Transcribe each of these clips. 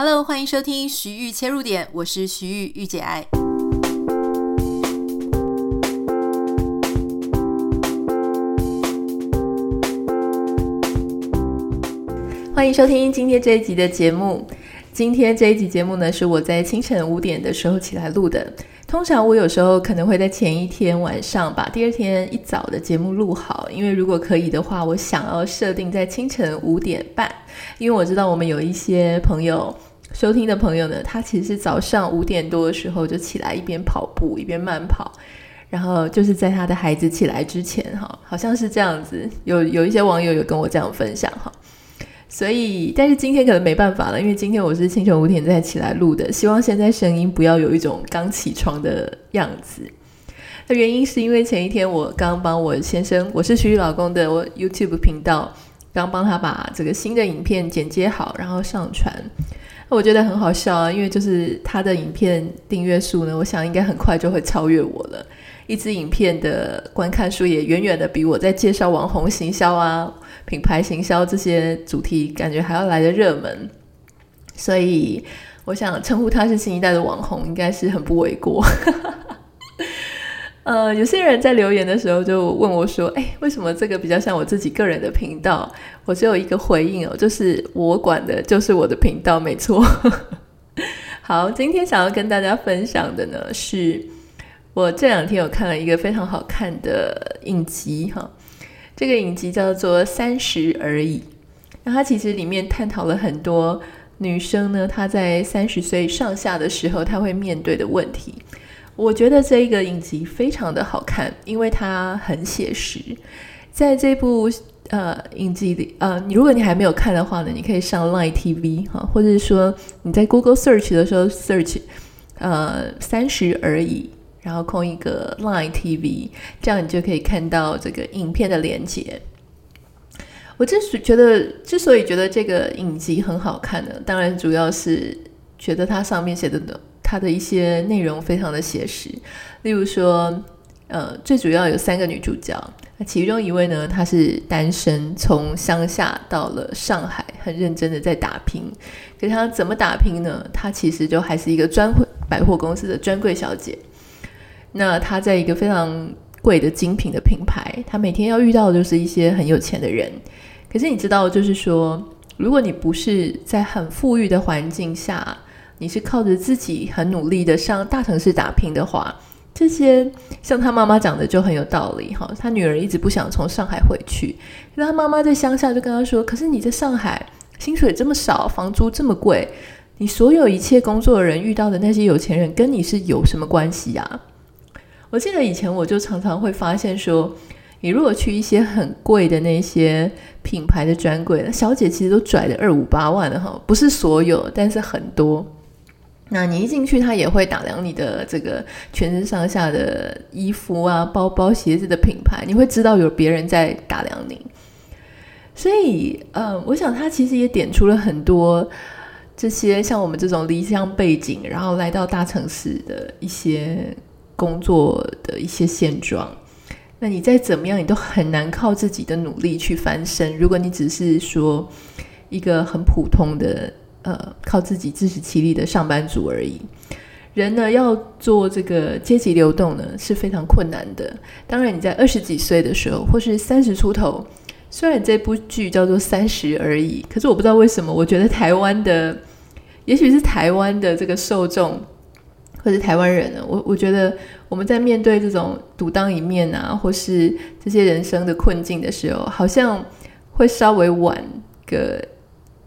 Hello，欢迎收听徐玉切入点，我是徐玉玉姐爱。欢迎收听今天这一集的节目。今天这一集节目呢，是我在清晨五点的时候起来录的。通常我有时候可能会在前一天晚上把第二天一早的节目录好，因为如果可以的话，我想要设定在清晨五点半，因为我知道我们有一些朋友收听的朋友呢，他其实是早上五点多的时候就起来一边跑步一边慢跑，然后就是在他的孩子起来之前哈，好像是这样子。有有一些网友有跟我这样分享哈。所以，但是今天可能没办法了，因为今天我是清晨五点再起来录的。希望现在声音不要有一种刚起床的样子。那原因是因为前一天我刚帮我先生，我是徐豫老公的我 YouTube 频道，刚帮他把这个新的影片剪接好，然后上传。我觉得很好笑啊，因为就是他的影片订阅数呢，我想应该很快就会超越我了。一支影片的观看数也远远的比我在介绍网红行销啊。品牌行销这些主题感觉还要来的热门，所以我想称呼他是新一代的网红，应该是很不为过。呃，有些人在留言的时候就问我说：“哎，为什么这个比较像我自己个人的频道？”我只有一个回应哦，就是我管的就是我的频道，没错。好，今天想要跟大家分享的呢，是我这两天有看了一个非常好看的影集哈。这个影集叫做《三十而已》，那它其实里面探讨了很多女生呢，她在三十岁上下的时候，她会面对的问题。我觉得这一个影集非常的好看，因为它很写实。在这部呃影集里，呃，你如果你还没有看的话呢，你可以上 Line TV 哈，或者是说你在 Google Search 的时候 Search 呃《三十而已》。然后空一个 Line TV，这样你就可以看到这个影片的连接。我之所觉得，之所以觉得这个影集很好看呢，当然主要是觉得它上面写的的它的一些内容非常的写实。例如说，呃，最主要有三个女主角，那其中一位呢，她是单身，从乡下到了上海，很认真的在打拼。可是她怎么打拼呢？她其实就还是一个专柜百货公司的专柜小姐。那她在一个非常贵的精品的品牌，她每天要遇到的就是一些很有钱的人。可是你知道，就是说，如果你不是在很富裕的环境下，你是靠着自己很努力的上大城市打拼的话，这些像他妈妈讲的就很有道理哈。他女儿一直不想从上海回去，那他妈妈在乡下就跟他说：“可是你在上海薪水这么少，房租这么贵，你所有一切工作的人遇到的那些有钱人跟你是有什么关系呀？”我记得以前我就常常会发现说，你如果去一些很贵的那些品牌的专柜，那小姐其实都拽的二五八万的哈，不是所有，但是很多。那你一进去，他也会打量你的这个全身上下的衣服啊、包包、鞋子的品牌，你会知道有别人在打量你。所以，呃，我想他其实也点出了很多这些像我们这种离乡背景，然后来到大城市的一些。工作的一些现状，那你再怎么样，你都很难靠自己的努力去翻身。如果你只是说一个很普通的，呃，靠自己自食其力的上班族而已，人呢要做这个阶级流动呢是非常困难的。当然，你在二十几岁的时候，或是三十出头，虽然这部剧叫做《三十而已》，可是我不知道为什么，我觉得台湾的，也许是台湾的这个受众。或是台湾人呢？我我觉得我们在面对这种独当一面啊，或是这些人生的困境的时候，好像会稍微晚个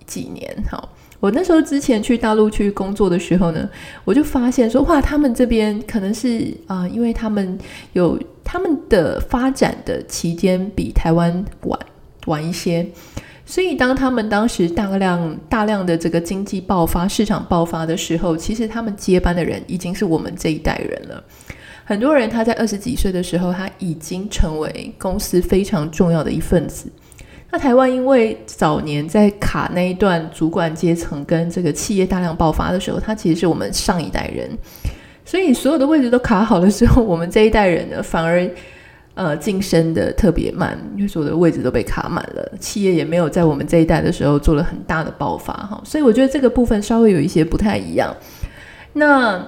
几年。哈，我那时候之前去大陆去工作的时候呢，我就发现说，哇，他们这边可能是啊、因为他们有他们的发展的期间比台湾晚晚一些。所以，当他们当时大量大量的这个经济爆发、市场爆发的时候，其实他们接班的人已经是我们这一代人了。很多人他在二十几岁的时候，他已经成为公司非常重要的一份子。那台湾因为早年在卡那一段主管阶层跟这个企业大量爆发的时候，他其实是我们上一代人，所以所有的位置都卡好的时候，我们这一代人呢，反而呃，晋升的特别慢，因为所有的位置都被卡满了，企业也没有在我们这一代的时候做了很大的爆发哈，所以我觉得这个部分稍微有一些不太一样。那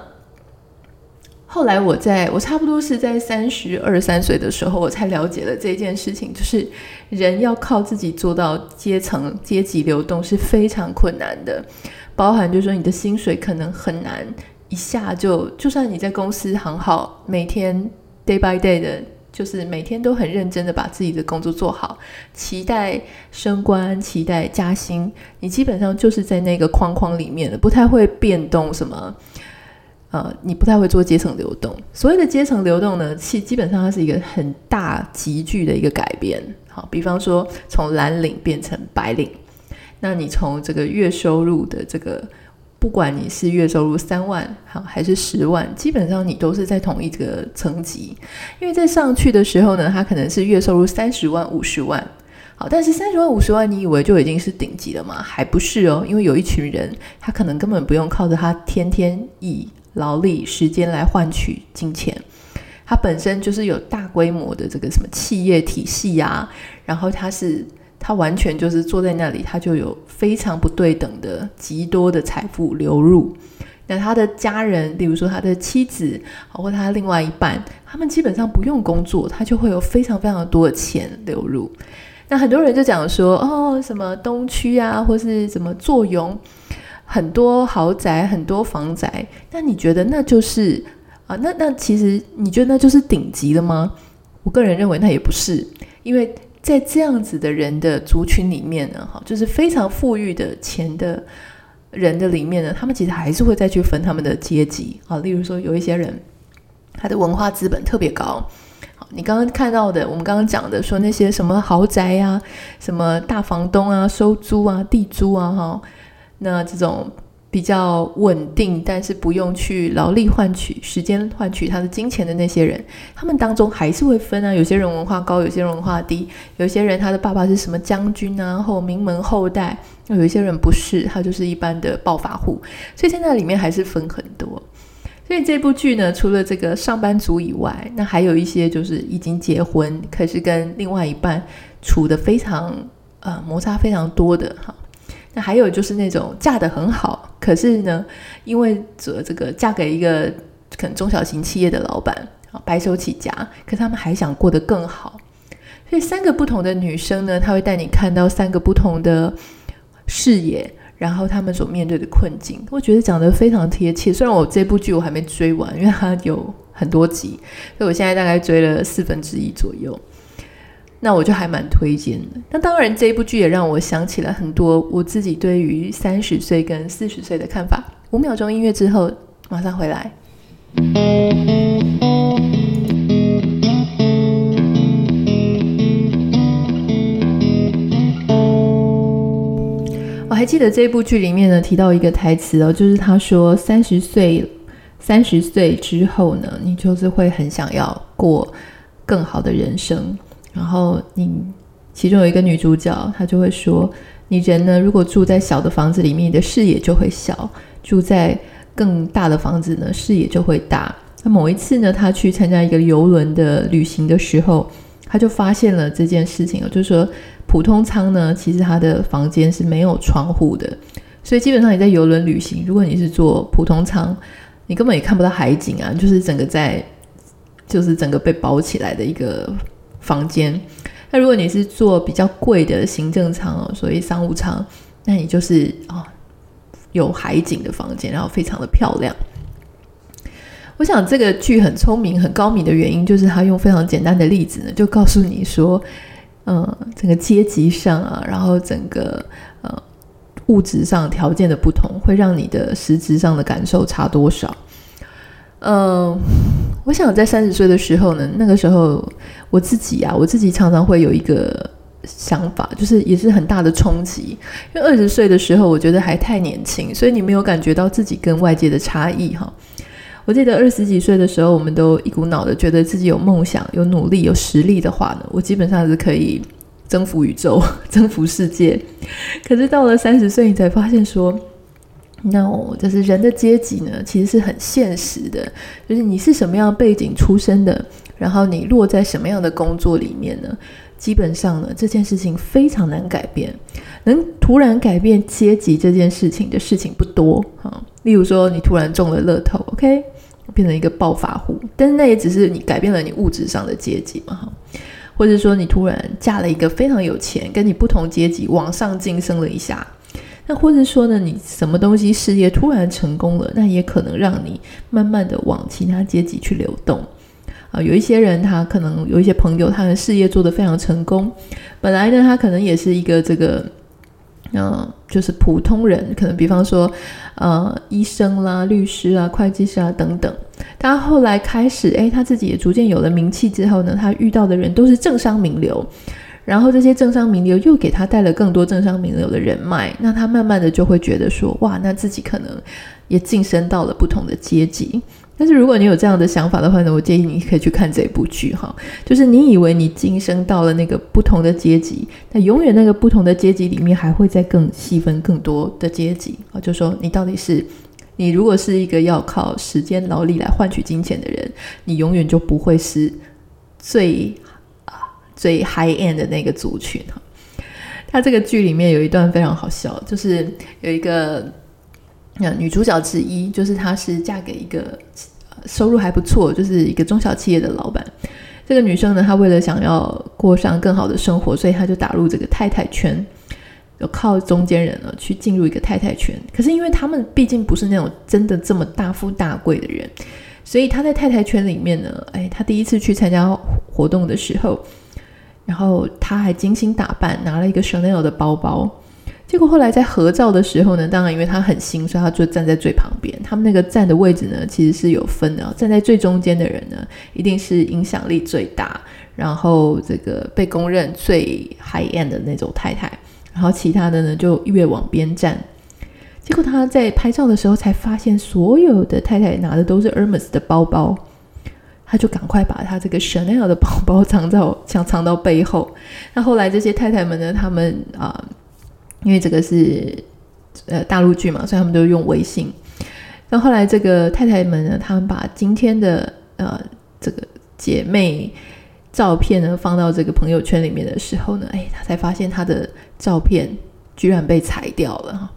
后来我在我差不多是在三十二三岁的时候，我才了解了这件事情，就是人要靠自己做到阶层阶级流动是非常困难的，包含就是说你的薪水可能很难一下就，就算你在公司很好，每天 day by day 的。就是每天都很认真的把自己的工作做好，期待升官，期待加薪。你基本上就是在那个框框里面的，不太会变动什么。呃，你不太会做阶层流动。所谓的阶层流动呢，其基本上它是一个很大急剧的一个改变。好，比方说从蓝领变成白领，那你从这个月收入的这个。不管你是月收入三万好还是十万，基本上你都是在同一个层级。因为在上去的时候呢，他可能是月收入三十万、五十万，好，但是三十万、五十万，你以为就已经是顶级了吗？还不是哦，因为有一群人，他可能根本不用靠着他天天以劳力时间来换取金钱，他本身就是有大规模的这个什么企业体系啊，然后他是。他完全就是坐在那里，他就有非常不对等的极多的财富流入。那他的家人，例如说他的妻子，或他另外一半，他们基本上不用工作，他就会有非常非常多的钱流入。那很多人就讲说，哦，什么东区啊，或是什么坐拥很多豪宅、很多房宅，那你觉得那就是啊？那那其实你觉得那就是顶级的吗？我个人认为那也不是，因为。在这样子的人的族群里面呢，哈，就是非常富裕的钱的人的里面呢，他们其实还是会再去分他们的阶级啊。例如说，有一些人他的文化资本特别高，好，你刚刚看到的，我们刚刚讲的说那些什么豪宅、啊，什么大房东啊，收租啊，地租啊，哈，那这种。比较稳定，但是不用去劳力换取时间换取他的金钱的那些人，他们当中还是会分啊。有些人文化高，有些人文化低。有些人他的爸爸是什么将军啊，后名门后代。有一些人不是，他就是一般的暴发户。所以现在里面还是分很多。所以这部剧呢，除了这个上班族以外，那还有一些就是已经结婚，可是跟另外一半处得非常呃摩擦非常多的哈。那还有就是那种嫁得很好，可是呢，因为这这个嫁给一个可能中小型企业的老板，啊白手起家，可他们还想过得更好。所以三个不同的女生呢，她会带你看到三个不同的视野，然后他们所面对的困境，我觉得讲得非常贴切。虽然我这部剧我还没追完，因为它有很多集，所以我现在大概追了四分之一左右。那我就还蛮推荐的。那当然，这一部剧也让我想起了很多我自己对于三十岁跟四十岁的看法。五秒钟音乐之后，马上回来。我还记得这部剧里面呢，提到一个台词哦，就是他说：“三十岁，三十岁之后呢，你就是会很想要过更好的人生。”然后你其中有一个女主角，她就会说：“你人呢，如果住在小的房子里面，你的视野就会小；住在更大的房子呢，视野就会大。”那某一次呢，她去参加一个游轮的旅行的时候，她就发现了这件事情，就是说普通舱呢，其实它的房间是没有窗户的，所以基本上你在游轮旅行，如果你是坐普通舱，你根本也看不到海景啊，就是整个在，就是整个被包起来的一个。房间，那如果你是做比较贵的行政舱哦，所以商务舱，那你就是哦有海景的房间，然后非常的漂亮。我想这个剧很聪明、很高明的原因，就是他用非常简单的例子呢，就告诉你说，嗯，整个阶级上啊，然后整个呃物质上条件的不同，会让你的实质上的感受差多少。嗯，我想在三十岁的时候呢，那个时候我自己啊，我自己常常会有一个想法，就是也是很大的冲击。因为二十岁的时候，我觉得还太年轻，所以你没有感觉到自己跟外界的差异哈。我记得二十几岁的时候，我们都一股脑的觉得自己有梦想、有努力、有实力的话呢，我基本上是可以征服宇宙、征服世界。可是到了三十岁，你才发现说。那我就是人的阶级呢，其实是很现实的，就是你是什么样背景出身的，然后你落在什么样的工作里面呢？基本上呢，这件事情非常难改变。能突然改变阶级这件事情的事情不多哈。例如说，你突然中了乐透，OK，变成一个暴发户，但是那也只是你改变了你物质上的阶级嘛哈。或者说，你突然嫁了一个非常有钱，跟你不同阶级往上晋升了一下。那或者说呢，你什么东西事业突然成功了，那也可能让你慢慢的往其他阶级去流动啊。有一些人，他可能有一些朋友，他的事业做得非常成功，本来呢，他可能也是一个这个，嗯、就是普通人，可能比方说，呃，医生啦、律师啊、会计师啊等等。他后来开始，哎，他自己也逐渐有了名气之后呢，他遇到的人都是政商名流。然后这些政商名流又给他带了更多政商名流的人脉，那他慢慢的就会觉得说，哇，那自己可能也晋升到了不同的阶级。但是如果你有这样的想法的话呢，我建议你可以去看这部剧哈，就是你以为你晋升到了那个不同的阶级，那永远那个不同的阶级里面还会再更细分更多的阶级啊，就说你到底是，你如果是一个要靠时间劳力来换取金钱的人，你永远就不会是最啊。最 high end 的那个族群哈，他这个剧里面有一段非常好笑，就是有一个那女主角之一，就是她是嫁给一个收入还不错，就是一个中小企业的老板。这个女生呢，她为了想要过上更好的生活，所以她就打入这个太太圈，有靠中间人呢去进入一个太太圈。可是因为他们毕竟不是那种真的这么大富大贵的人，所以她在太太圈里面呢，哎，她第一次去参加活动的时候。然后他还精心打扮，拿了一个 Chanel 的包包。结果后来在合照的时候呢，当然因为他很新，所以他就站在最旁边。他们那个站的位置呢，其实是有分的。站在最中间的人呢，一定是影响力最大，然后这个被公认最 high end 的那种太太。然后其他的呢，就越往边站。结果他在拍照的时候才发现，所有的太太拿的都是 Hermes 的包包。他就赶快把他这个 Chanel 的包包藏到，想藏到背后。那后来这些太太们呢，他们啊、因为这个是呃大陆剧嘛，所以他们都用微信。那后来这个太太们呢，他们把今天的呃这个姐妹照片呢放到这个朋友圈里面的时候呢，哎，他才发现他的照片居然被裁掉了哈。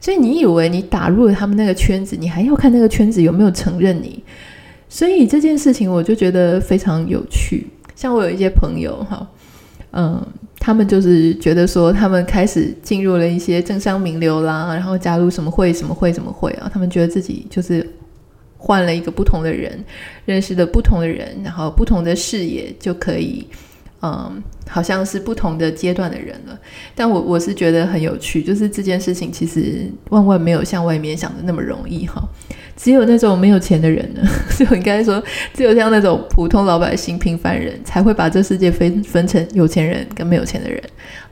所以你以为你打入了他们那个圈子，你还要看那个圈子有没有承认你？所以这件事情我就觉得非常有趣。像我有一些朋友哈，嗯，他们就是觉得说，他们开始进入了一些政商名流啦，然后加入什么会、什么会、什么会啊，他们觉得自己就是换了一个不同的人，认识的不同的人，然后不同的视野就可以。嗯，好像是不同的阶段的人了，但我我是觉得很有趣，就是这件事情其实万万没有像外面想的那么容易哈。只有那种没有钱的人呢，就应该说，只有像那种普通老百姓、平凡人才会把这世界分分成有钱人跟没有钱的人。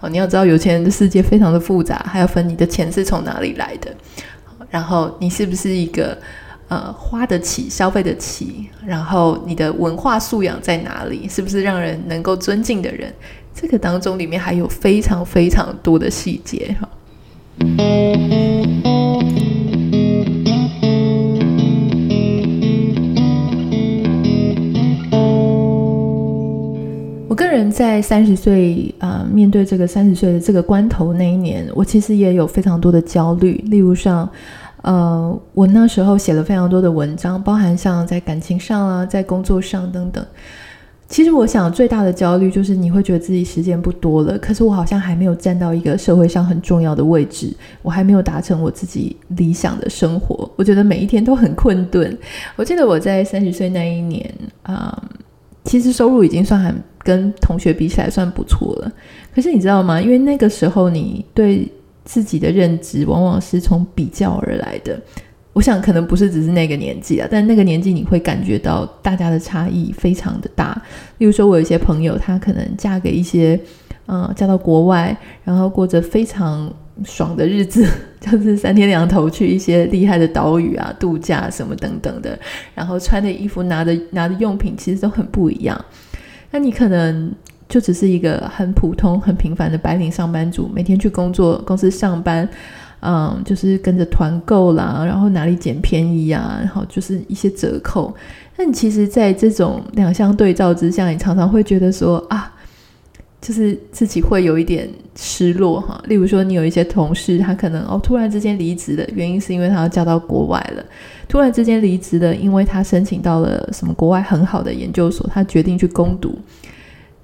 哦，你要知道，有钱人的世界非常的复杂，还要分你的钱是从哪里来的，然后你是不是一个。呃，花得起，消费得起，然后你的文化素养在哪里？是不是让人能够尊敬的人？这个当中里面还有非常非常多的细节哈。我个人在三十岁啊，面对这个三十岁的这个关头那一年，我其实也有非常多的焦虑，例如像。呃，我那时候写了非常多的文章，包含像在感情上啊，在工作上等等。其实我想最大的焦虑就是你会觉得自己时间不多了，可是我好像还没有站到一个社会上很重要的位置，我还没有达成我自己理想的生活。我觉得每一天都很困顿。我记得我在三十岁那一年啊，其实收入已经算很跟同学比起来算不错了。可是你知道吗？因为那个时候你对。自己的认知往往是从比较而来的，我想可能不是只是那个年纪啊，但那个年纪你会感觉到大家的差异非常的大。例如说，我有一些朋友，她可能嫁给一些，呃，嫁到国外，然后过着非常爽的日子，就是三天两头去一些厉害的岛屿啊度假什么等等的，然后穿的衣服、拿的拿的用品其实都很不一样。那你可能。就只是一个很普通、很平凡的白领上班族，每天去工作，公司上班，嗯，就是跟着团购啦，然后哪里捡便宜啊，然后就是一些折扣。但其实，在这种两相对照之下，你常常会觉得说啊，就是自己会有一点失落哈。例如说，你有一些同事，他可能哦突然之间离职的原因是因为他要嫁到国外了，突然之间离职的，因为他申请到了什么国外很好的研究所，他决定去攻读。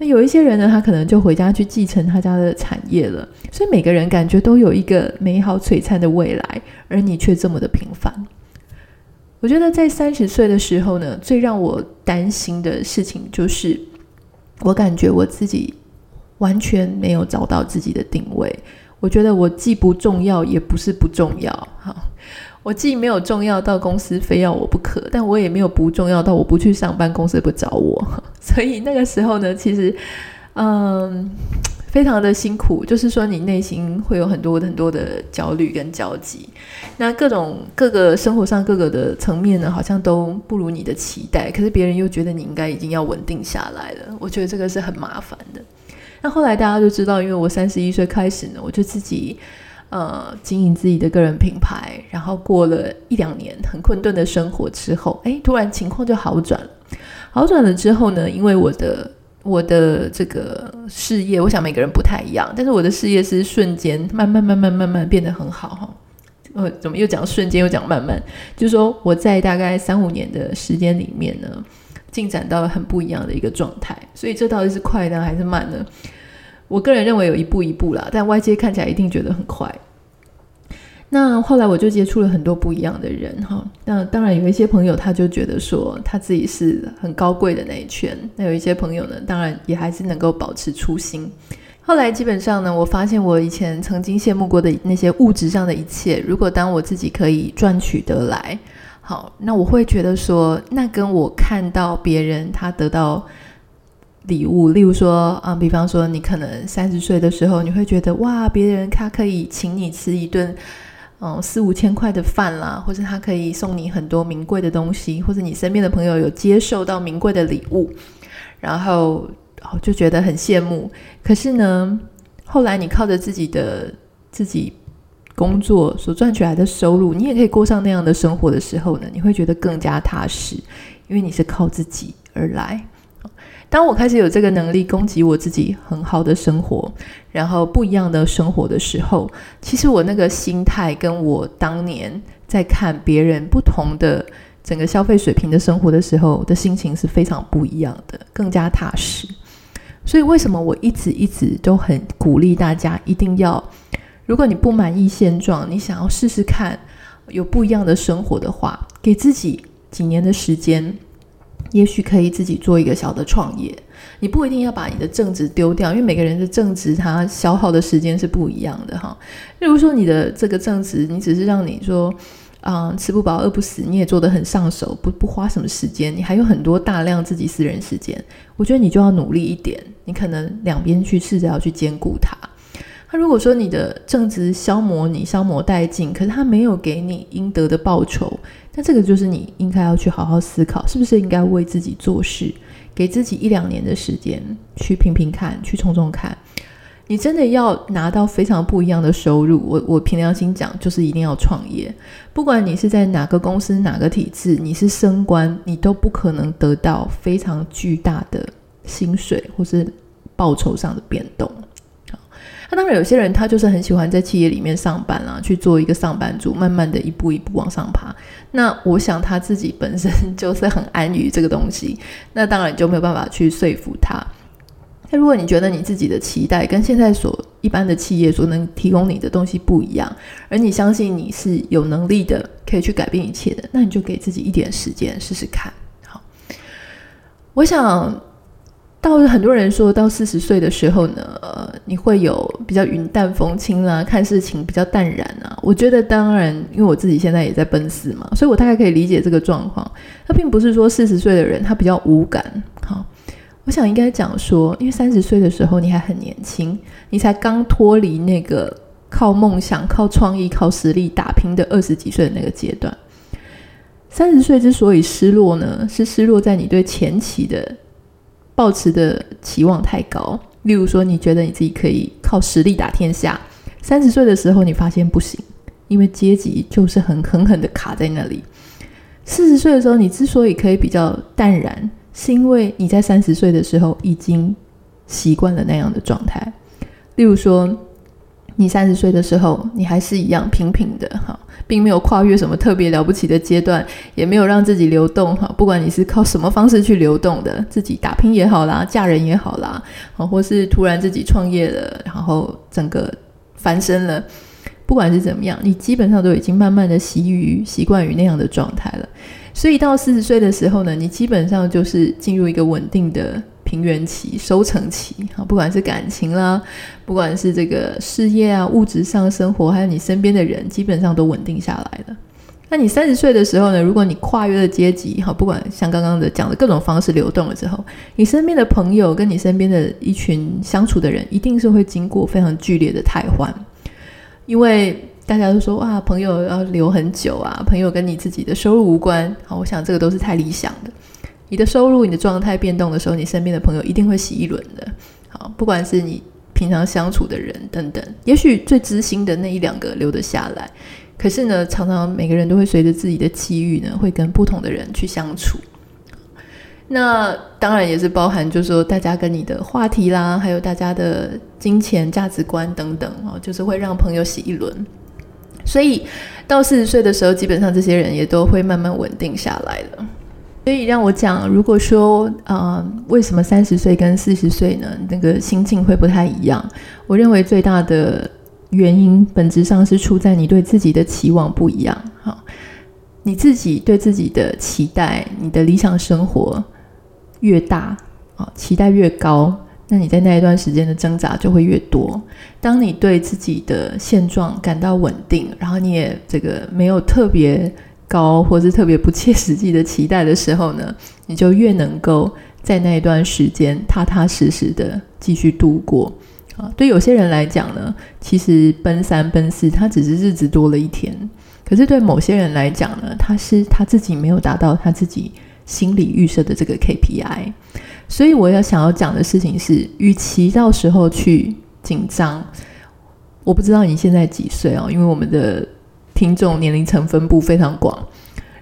那有一些人呢，他可能就回家去继承他家的产业了。所以每个人感觉都有一个美好璀璨的未来，而你却这么的平凡。我觉得在三十岁的时候呢，最让我担心的事情就是，我感觉我自己完全没有找到自己的定位。我觉得我既不重要，也不是不重要。哈，我既没有重要到公司非要我不可，但我也没有不重要到我不去上班，公司不找我。所以那个时候呢，其实，嗯。非常的辛苦，就是说你内心会有很多很多的焦虑跟焦急，那各种各个生活上各个的层面呢，好像都不如你的期待，可是别人又觉得你应该已经要稳定下来了，我觉得这个是很麻烦的。那后来大家就知道，因为我三十一岁开始呢，我就自己呃经营自己的个人品牌，然后过了一两年很困顿的生活之后，哎，突然情况就好转了。好转了之后呢，因为我的。我的这个事业，我想每个人不太一样，但是我的事业是瞬间慢慢慢慢慢慢变得很好哈。呃，怎么又讲瞬间又讲慢慢？就是说我在大概三五年的时间里面呢，进展到了很不一样的一个状态。所以这到底是快呢还是慢呢？我个人认为有一步一步啦，但外界看起来一定觉得很快。那后来我就接触了很多不一样的人哈，那当然有一些朋友他就觉得说他自己是很高贵的那一圈，那有一些朋友呢，当然也还是能够保持初心。后来基本上呢，我发现我以前曾经羡慕过的那些物质上的一切，如果当我自己可以赚取得来，好，那我会觉得说，那跟我看到别人他得到礼物，例如说啊，比方说你可能三十岁的时候，你会觉得哇，别人他可以请你吃一顿。嗯，四五千块的饭啦，或者他可以送你很多名贵的东西，或者你身边的朋友有接受到名贵的礼物，然后就觉得很羡慕。可是呢，后来你靠着自己的自己工作所赚取来的收入，你也可以过上那样的生活的时候呢，你会觉得更加踏实，因为你是靠自己而来。当我开始有这个能力供给我自己很好的生活，然后不一样的生活的时候，其实我那个心态跟我当年在看别人不同的整个消费水平的生活的时候的心情是非常不一样的，更加踏实。所以为什么我一直一直都很鼓励大家一定要，如果你不满意现状，你想要试试看有不一样的生活的话，给自己几年的时间。也许可以自己做一个小的创业，你不一定要把你的正职丢掉，因为每个人的正职他消耗的时间是不一样的哈。例如说你的这个正职，你只是让你说，啊、吃不饱饿不死，你也做得很上手，不不花什么时间，你还有很多大量自己私人时间，我觉得你就要努力一点，你可能两边去试着要去兼顾它。那如果说你的正职消磨你消磨殆尽，可是他没有给你应得的报酬，那这个就是你应该要去好好思考，是不是应该为自己做事，给自己一两年的时间去拼拼看，去冲冲看。你真的要拿到非常不一样的收入，我我凭良心讲，就是一定要创业。不管你是在哪个公司、哪个体制，你是升官，你都不可能得到非常巨大的薪水或是报酬上的变动。那当然，有些人他就是很喜欢在企业里面上班啊，去做一个上班族，慢慢的一步一步往上爬。那我想他自己本身 就是很安于这个东西，那当然就没有办法去说服他。那如果你觉得你自己的期待跟现在所一般的企业所能提供你的东西不一样，而你相信你是有能力的，可以去改变一切的，那你就给自己一点时间试试看。好，我想。到很多人说到四十岁的时候呢，呃，你会有比较云淡风轻啦，看事情比较淡然啊。我觉得当然，因为我自己现在也在奔四嘛，所以我大概可以理解这个状况。他并不是说四十岁的人他比较无感，好，我想应该讲说，因为三十岁的时候你还很年轻，你才刚脱离那个靠梦想、靠创意、靠实力打拼的二十几岁的那个阶段。三十岁之所以失落呢，是失落在你对前期的。抱持的期望太高，例如说，你觉得你自己可以靠实力打天下，三十岁的时候你发现不行，因为阶级就是很 狠狠的卡在那里。四十岁的时候，你之所以可以比较淡然，是因为你在三十岁的时候已经习惯了那样的状态。例如说，你三十岁的时候，你还是一样平平的哈，并没有跨越什么特别了不起的阶段，也没有让自己流动哈。不管你是靠什么方式去流动的，自己打拼也好啦，嫁人也好啦，或是突然自己创业了，然后整个翻身了。不管是怎么样，你基本上都已经慢慢的习于习惯于那样的状态了。所以到四十岁的时候呢，你基本上就是进入一个稳定的平原期、收成期啊。不管是感情啦，不管是这个事业啊、物质上生活，还有你身边的人，基本上都稳定下来了。那你三十岁的时候呢，如果你跨越了阶级，哈，不管像刚刚的讲的各种方式流动了之后，你身边的朋友跟你身边的一群相处的人，一定是会经过非常剧烈的汰换。因为大家都说哇，朋友要留很久啊，朋友跟你自己的收入无关。好，我想这个都是太理想的。你的收入、你的状态变动的时候，你身边的朋友一定会洗一轮的。好，不管是你平常相处的人等等，也许最知心的那一两个留得下来，可是呢，常常每个人都会随着自己的机遇呢，会跟不同的人去相处。那当然也是包含，就是说大家跟你的话题啦，还有大家的金钱价值观等等哦，就是会让朋友洗一轮。所以到四十岁的时候，基本上这些人也都会慢慢稳定下来了。所以让我讲，如果说啊、呃，为什么三十岁跟四十岁呢？那个心境会不太一样？我认为最大的原因，本质上是出在你对自己的期望不一样。哈，你自己对自己的期待，你的理想生活。越大啊，期待越高，那你在那一段时间的挣扎就会越多。当你对自己的现状感到稳定，然后你也这个没有特别高或是特别不切实际的期待的时候呢，你就越能够在那一段时间踏踏实实的继续度过。啊，对有些人来讲呢，其实奔三奔四，他只是日子多了一天；可是对某些人来讲呢，他是他自己没有达到他自己。心理预设的这个 KPI，所以我要想要讲的事情是，与其到时候去紧张，我不知道你现在几岁哦，因为我们的听众年龄层分布非常广。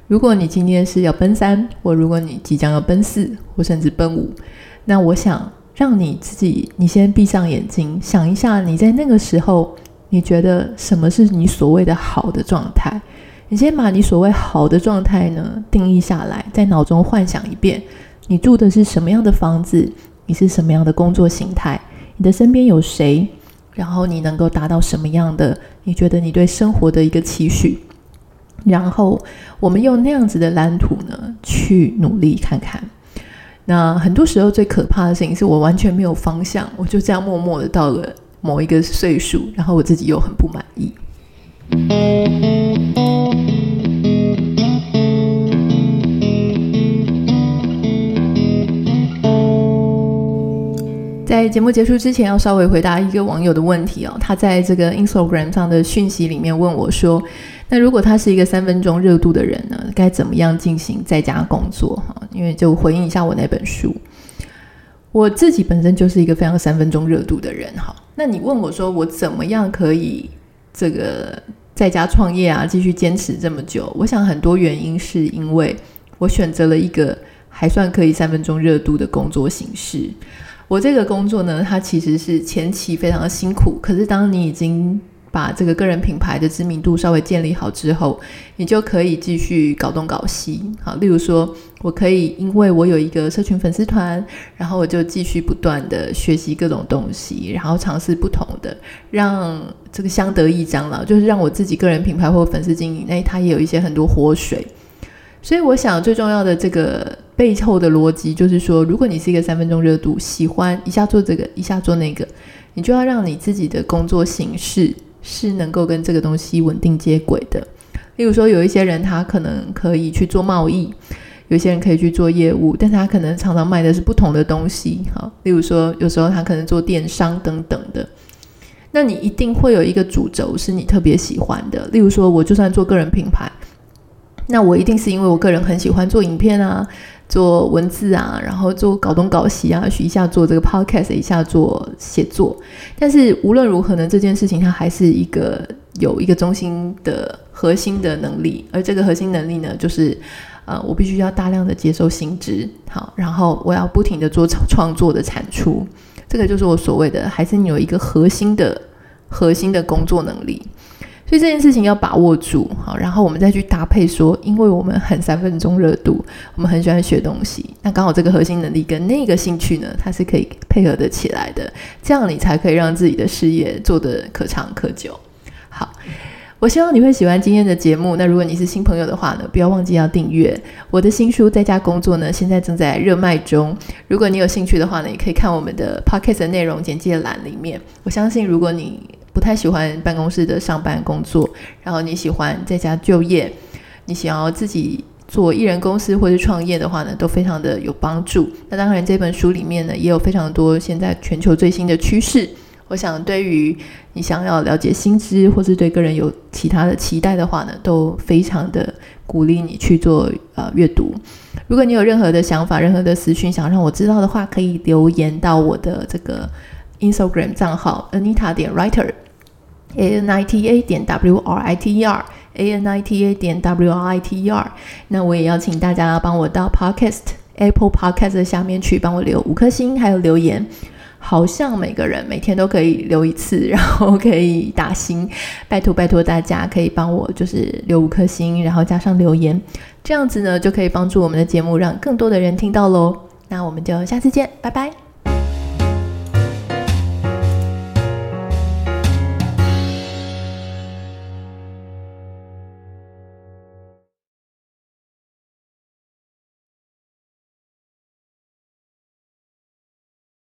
如果你今天是要奔三，或如果你即将要奔四，或甚至奔五，那我想让你自己，你先闭上眼睛，想一下你在那个时候，你觉得什么是你所谓的好的状态？你先把你所谓好的状态呢定义下来，在脑中幻想一遍，你住的是什么样的房子，你是什么样的工作形态，你的身边有谁，然后你能够达到什么样的？你觉得你对生活的一个期许，然后我们用那样子的蓝图呢去努力看看。那很多时候最可怕的事情是我完全没有方向，我就这样默默的到了某一个岁数，然后我自己又很不满意。在节目结束之前，要稍微回答一个网友的问题哦。他在这个 Instagram 上的讯息里面问我说：“那如果他是一个三分钟热度的人呢，该怎么样进行在家工作？”哈，因为就回应一下我那本书，我自己本身就是一个非常三分钟热度的人。哈，那你问我说我怎么样可以这个在家创业啊，继续坚持这么久？我想很多原因是因为我选择了一个还算可以三分钟热度的工作形式。我这个工作呢，它其实是前期非常的辛苦，可是当你已经把这个个人品牌的知名度稍微建立好之后，你就可以继续搞东搞西。好，例如说，我可以因为我有一个社群粉丝团，然后我就继续不断的学习各种东西，然后尝试不同的，让这个相得益彰了，就是让我自己个人品牌或粉丝经营，那它也有一些很多活水。所以我想最重要的这个背后的逻辑就是说，如果你是一个三分钟热度，喜欢一下做这个，一下做那个，你就要让你自己的工作形式是能够跟这个东西稳定接轨的。例如说，有一些人他可能可以去做贸易，有些人可以去做业务，但他可能常常卖的是不同的东西。好，例如说，有时候他可能做电商等等的，那你一定会有一个主轴是你特别喜欢的。例如说，我就算做个人品牌。那我一定是因为我个人很喜欢做影片啊，做文字啊，然后做搞东搞西啊，许一下做这个 podcast，一下做写作。但是无论如何呢，这件事情它还是一个有一个中心的核心的能力，而这个核心能力呢，就是呃，我必须要大量的接受新知，好，然后我要不停的做创作的产出，这个就是我所谓的，还是你有一个核心的核心的工作能力。所以这件事情要把握住，好，然后我们再去搭配说，因为我们很三分钟热度，我们很喜欢学东西，那刚好这个核心能力跟那个兴趣呢，它是可以配合得起来的，这样你才可以让自己的事业做得可长可久。好，我希望你会喜欢今天的节目。那如果你是新朋友的话呢，不要忘记要订阅我的新书《在家工作》呢，现在正在热卖中。如果你有兴趣的话呢，也可以看我们的 Podcast 的内容简介栏里面。我相信如果你不太喜欢办公室的上班工作，然后你喜欢在家就业，你想要自己做艺人公司或者创业的话呢，都非常的有帮助。那当然，这本书里面呢，也有非常多现在全球最新的趋势。我想，对于你想要了解新知，或是对个人有其他的期待的话呢，都非常的鼓励你去做呃阅读。如果你有任何的想法、任何的私讯想让我知道的话，可以留言到我的这个。Instagram 账号 Anita 点 Writer a n i t a 点 W R I T E R，A N I T A 点 W R I T E R。那我也邀请大家帮我到 Podcast Apple Podcast 下面去帮我留五颗星，还有留言。好像每个人每天都可以留一次，然后可以打星。拜托拜托大家可以帮我就是留五颗星，然后加上留言，这样子呢就可以帮助我们的节目让更多的人听到喽。那我们就下次见，拜拜。